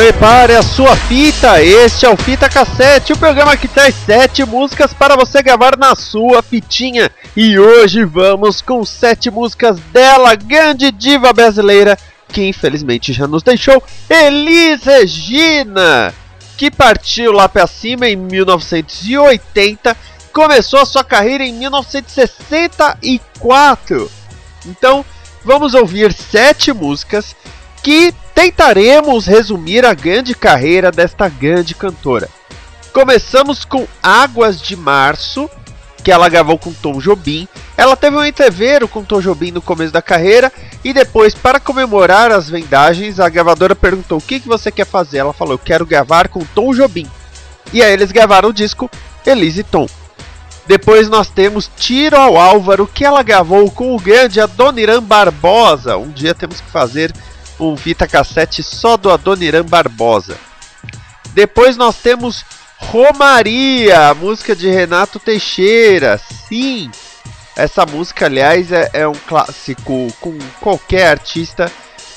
Prepare a sua fita, este é o Fita Cassete, o programa que traz sete músicas para você gravar na sua fitinha. E hoje vamos com sete músicas dela, grande diva brasileira, que infelizmente já nos deixou, Elis Regina, que partiu lá para cima em 1980, começou a sua carreira em 1964. Então, vamos ouvir sete músicas que tentaremos resumir a grande carreira desta grande cantora. Começamos com Águas de Março, que ela gravou com Tom Jobim. Ela teve um entreveiro com Tom Jobim no começo da carreira e depois, para comemorar as vendagens, a gravadora perguntou o que, que você quer fazer. Ela falou: Eu quero gravar com Tom Jobim. E aí eles gravaram o disco Elise Tom. Depois nós temos Tiro ao Álvaro, que ela gravou com o grande Adoniran Barbosa. Um dia temos que fazer um fita cassete só do Adoniran Barbosa. Depois nós temos Romaria, música de Renato Teixeira. Sim, essa música, aliás, é, é um clássico com qualquer artista,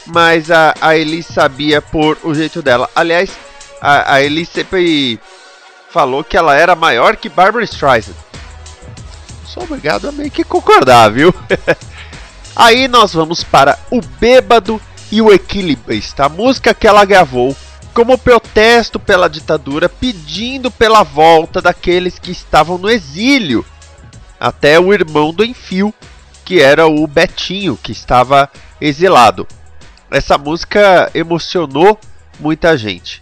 mas a, a Elis sabia por o jeito dela. Aliás, a, a Elis sempre falou que ela era maior que Barbara Streisand. Sou obrigado a meio que concordar, viu? Aí nós vamos para o Bêbado e o Equilibrista, a música que ela gravou como protesto pela ditadura, pedindo pela volta daqueles que estavam no exílio, até o irmão do Enfio, que era o Betinho, que estava exilado. Essa música emocionou muita gente.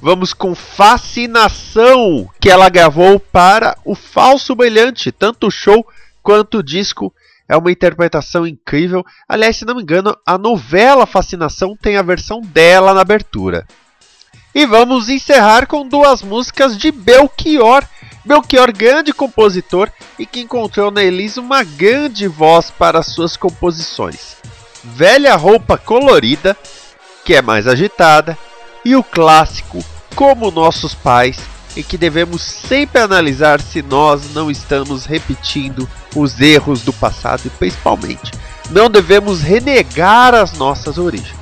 Vamos com Fascinação, que ela gravou para o Falso Brilhante, tanto o show quanto o disco é uma interpretação incrível. Aliás, se não me engano, a novela Fascinação tem a versão dela na abertura. E vamos encerrar com duas músicas de Belchior. Belchior, grande compositor e que encontrou na Elisa uma grande voz para suas composições. Velha Roupa Colorida, que é mais agitada, e o clássico Como Nossos Pais, em que devemos sempre analisar se nós não estamos repetindo os erros do passado e principalmente não devemos renegar as nossas origens.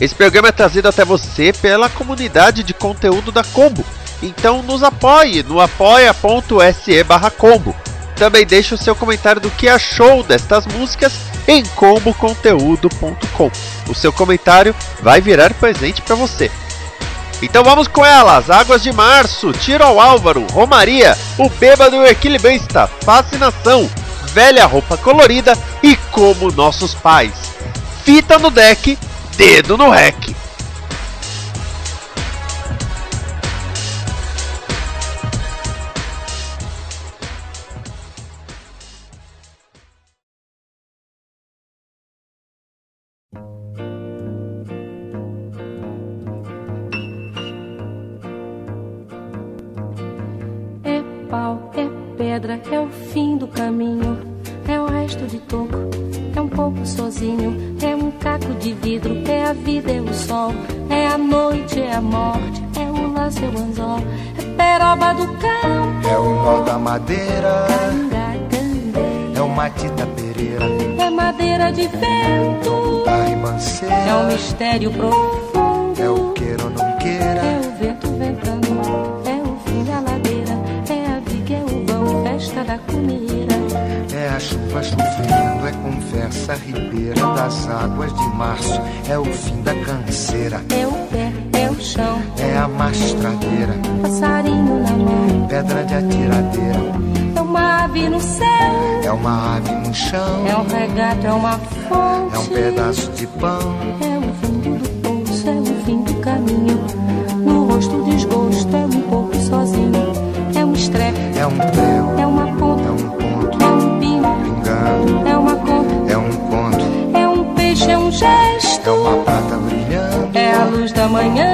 Esse programa é trazido até você pela comunidade de conteúdo da Combo. Então nos apoie no apoia.se combo. Também deixe o seu comentário do que achou destas músicas em comboconteúdo.com. O seu comentário vai virar presente para você. Então vamos com elas: Águas de Março, Tiro ao Álvaro, Romaria, O Bêbado e o Equilibrista, Fascinação, Velha Roupa Colorida e Como Nossos Pais. Fita no deck, dedo no rec. O anzol, é peroba do campo, É o nó da madeira, é o matita pereira, É madeira de vento, da é um mistério profundo. é o queira ou não É queira, o vento ventando, é o fim da ladeira, é a viga, é o vão, festa da comida. é a chuva chovendo, é conversa ribeira das águas de março, é o fim da canseira, É o pé, é o chão, é a mastradeira, passarinho na mão. pedra de atiradeira, É uma ave no céu, é uma ave no chão, é um regato, é uma fonte. é um pedaço de pão, É o fundo do poço, é o fim do caminho. No rosto desgosto, é um pouco sozinho. É um estrepe, é um prego, é uma é ponta, um ponto, é um pingo, pingando, é uma conta, é um conto, é um peixe, é um é gesto. uma prata brilhando, É a luz da manhã,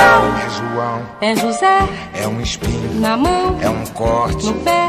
Pau, É João, é José. É um espinho, na mão, é um corte, no pé.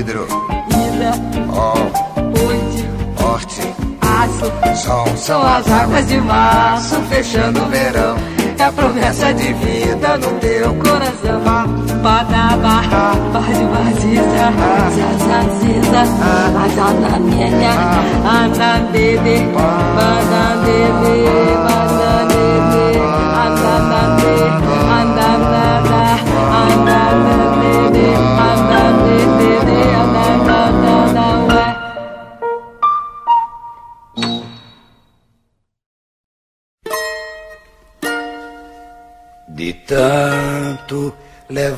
hidro, ida, ó, oite, horte, aço. sol, São as águas de março fechando o verão. É a promessa de vida no teu coração. Badaba, base vaziza, zazaziza, azananenha, anandede, banandede, banandede,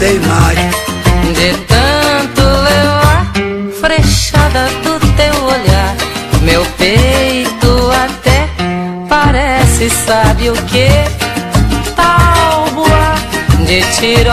Mais De tanto levar frechada do teu olhar, meu peito até parece, sabe o que? Tábua de tiro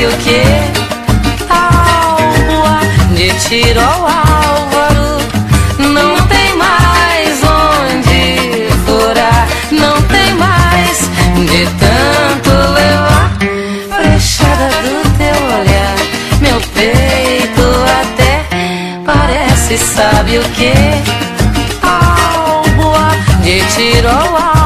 sabe o que? Alva de tiro ao álvaro, não tem mais onde furar, não tem mais de tanto levar frechada do teu olhar, meu peito até parece, sabe o que? Alva de tirou Álvaro,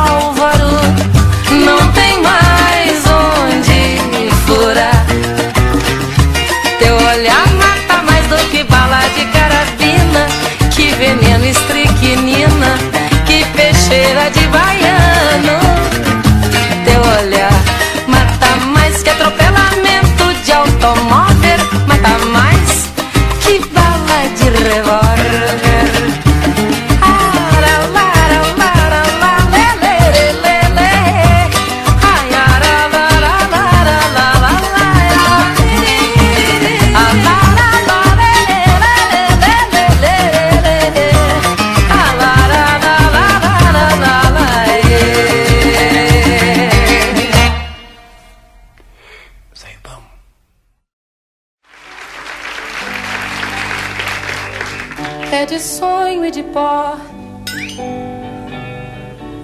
é de sonho e de pó,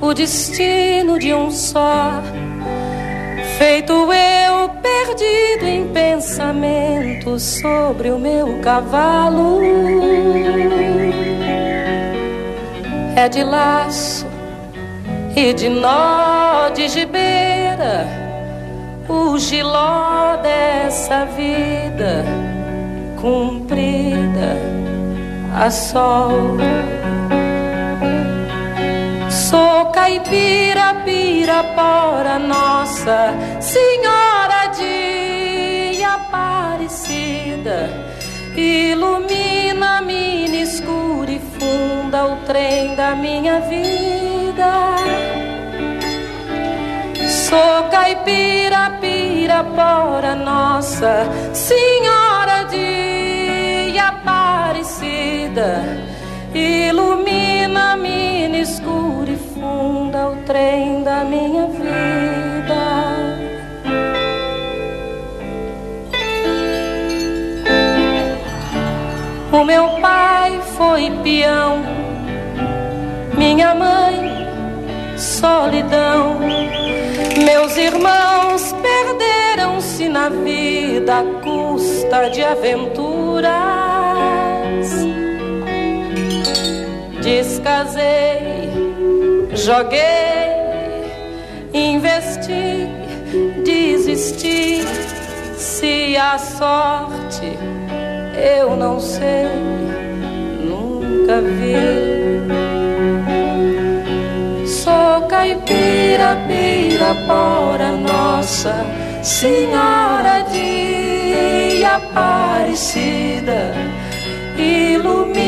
o destino de um só, feito eu perdido em pensamentos sobre o meu cavalo. É de laço e de nó de gibeira, o giló dessa vida cumprida a sol. Sou caipira, pirapora, nossa Senhora de Aparecida. Ilumina, mina escura e funda o trem da minha vida. Sou caipira, pirapora, nossa Senhora de Aparecida. Ilumina, mina escura e funda o trem da minha vida. O meu pai foi peão, minha mãe, solidão. Meus irmãos perderam-se na vida à custa de aventuras. Descasei, joguei, investi, desisti. Se a sorte eu não sei, nunca vi. Sou caipira, pirapora, nossa Senhora de Aparecida. Ilumina, mina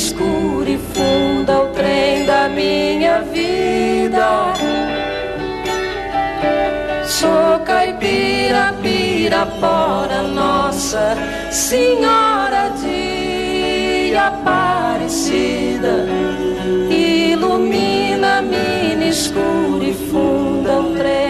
escura e funda o trem da minha vida. Sou caipira, pirapora, nossa Senhora de Aparecida. Ilumina, mina escura e funda o trem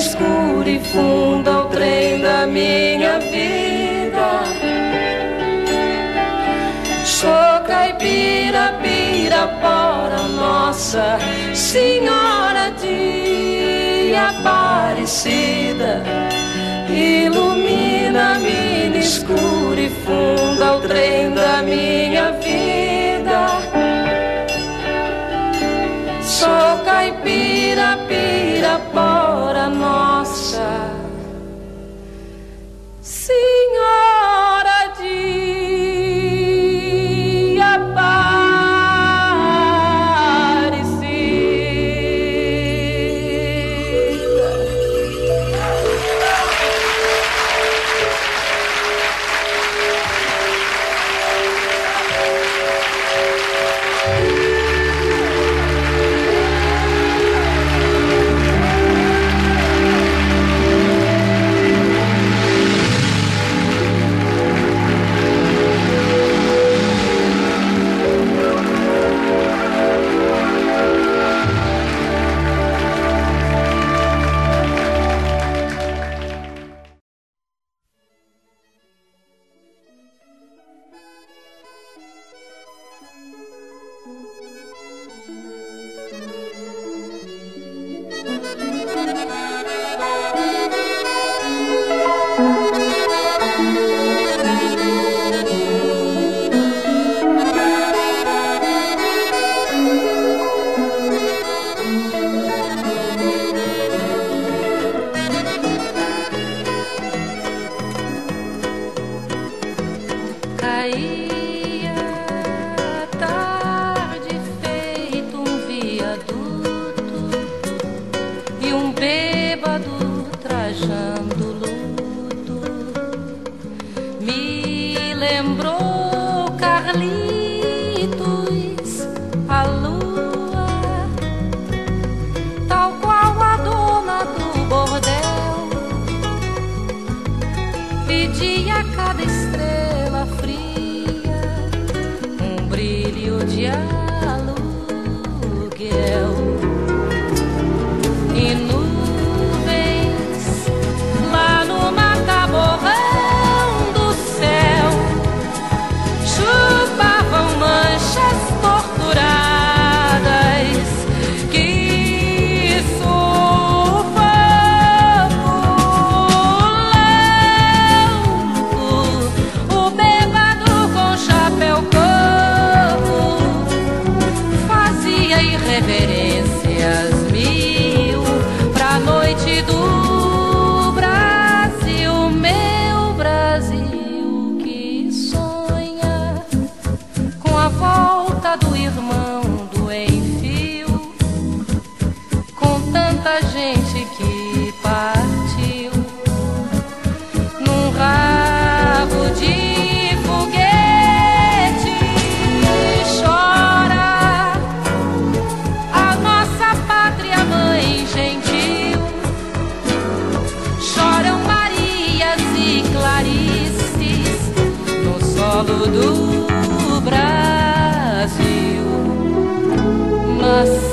escura e funda o trem da minha vida. Sou caipira, pirapora, nossa Senhora de Aparecida. Ilumina, mina escura e funda o trem da minha vida. Sou caipira, pirapora, solo do Brasil mas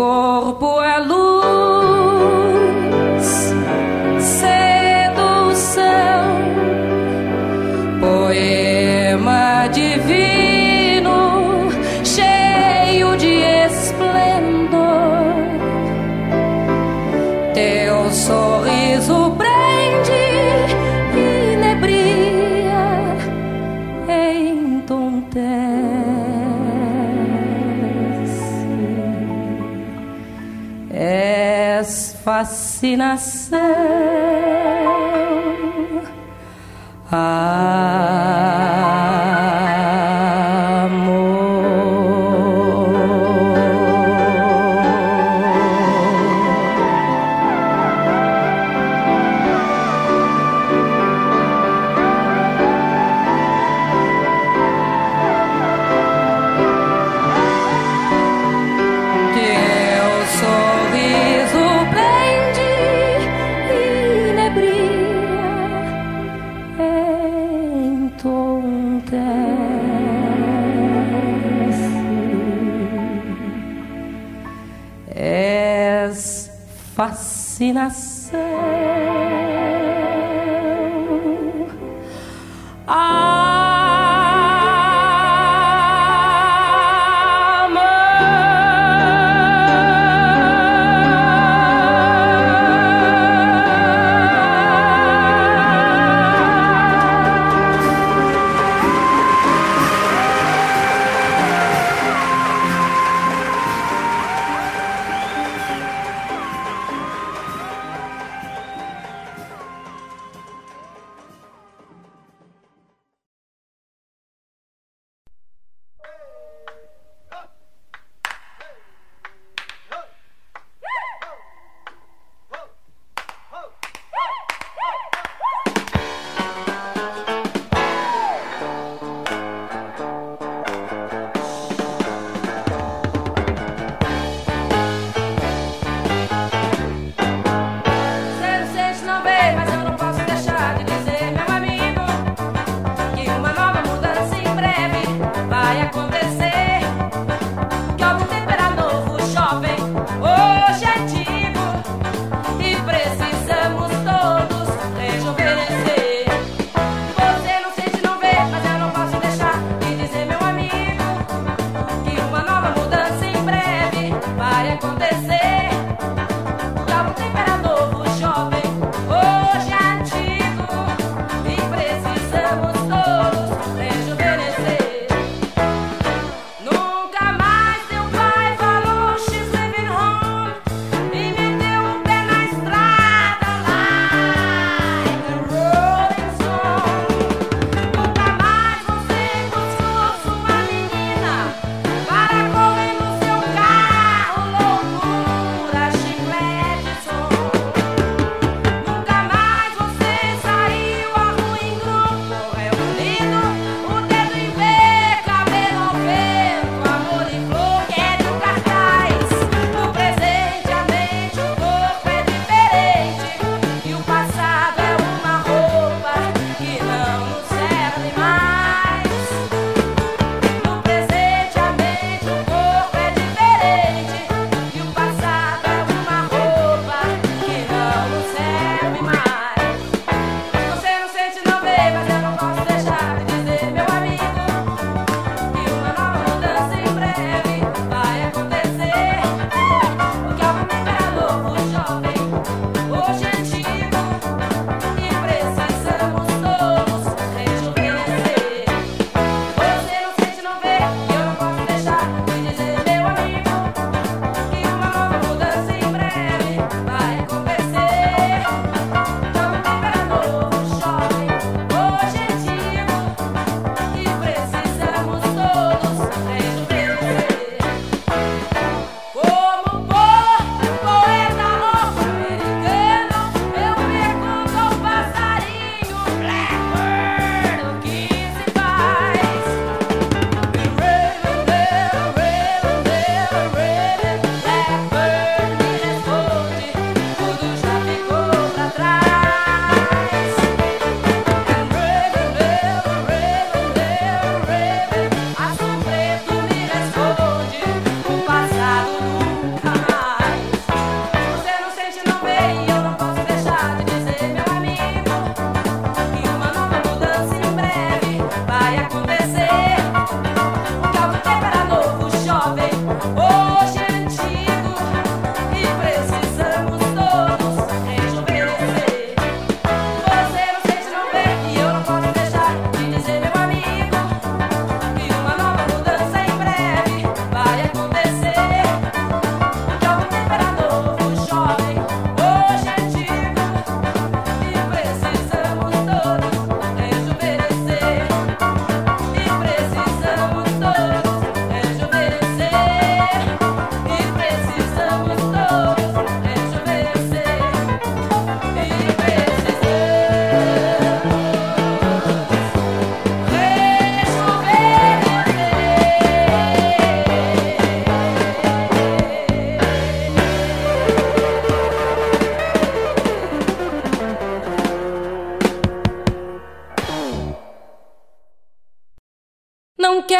corpo fascinação. Amor. Fascinação.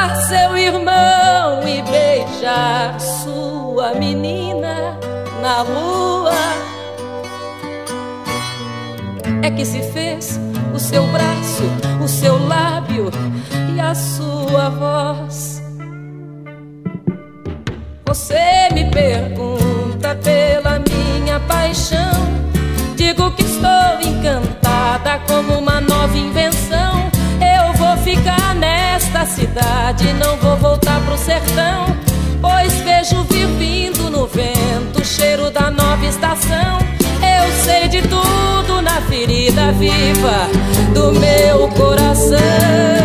Abraçar seu irmão e beijar sua menina na rua. É que se fez o seu braço, o seu lábio e a sua voz. Você me pergunta pela minha paixão. Digo que estou encantada como uma cidade, não vou voltar pro sertão. Pois vejo vir vindo no vento o cheiro da nova estação. Eu sei de tudo na ferida viva do meu coração.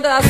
Ainda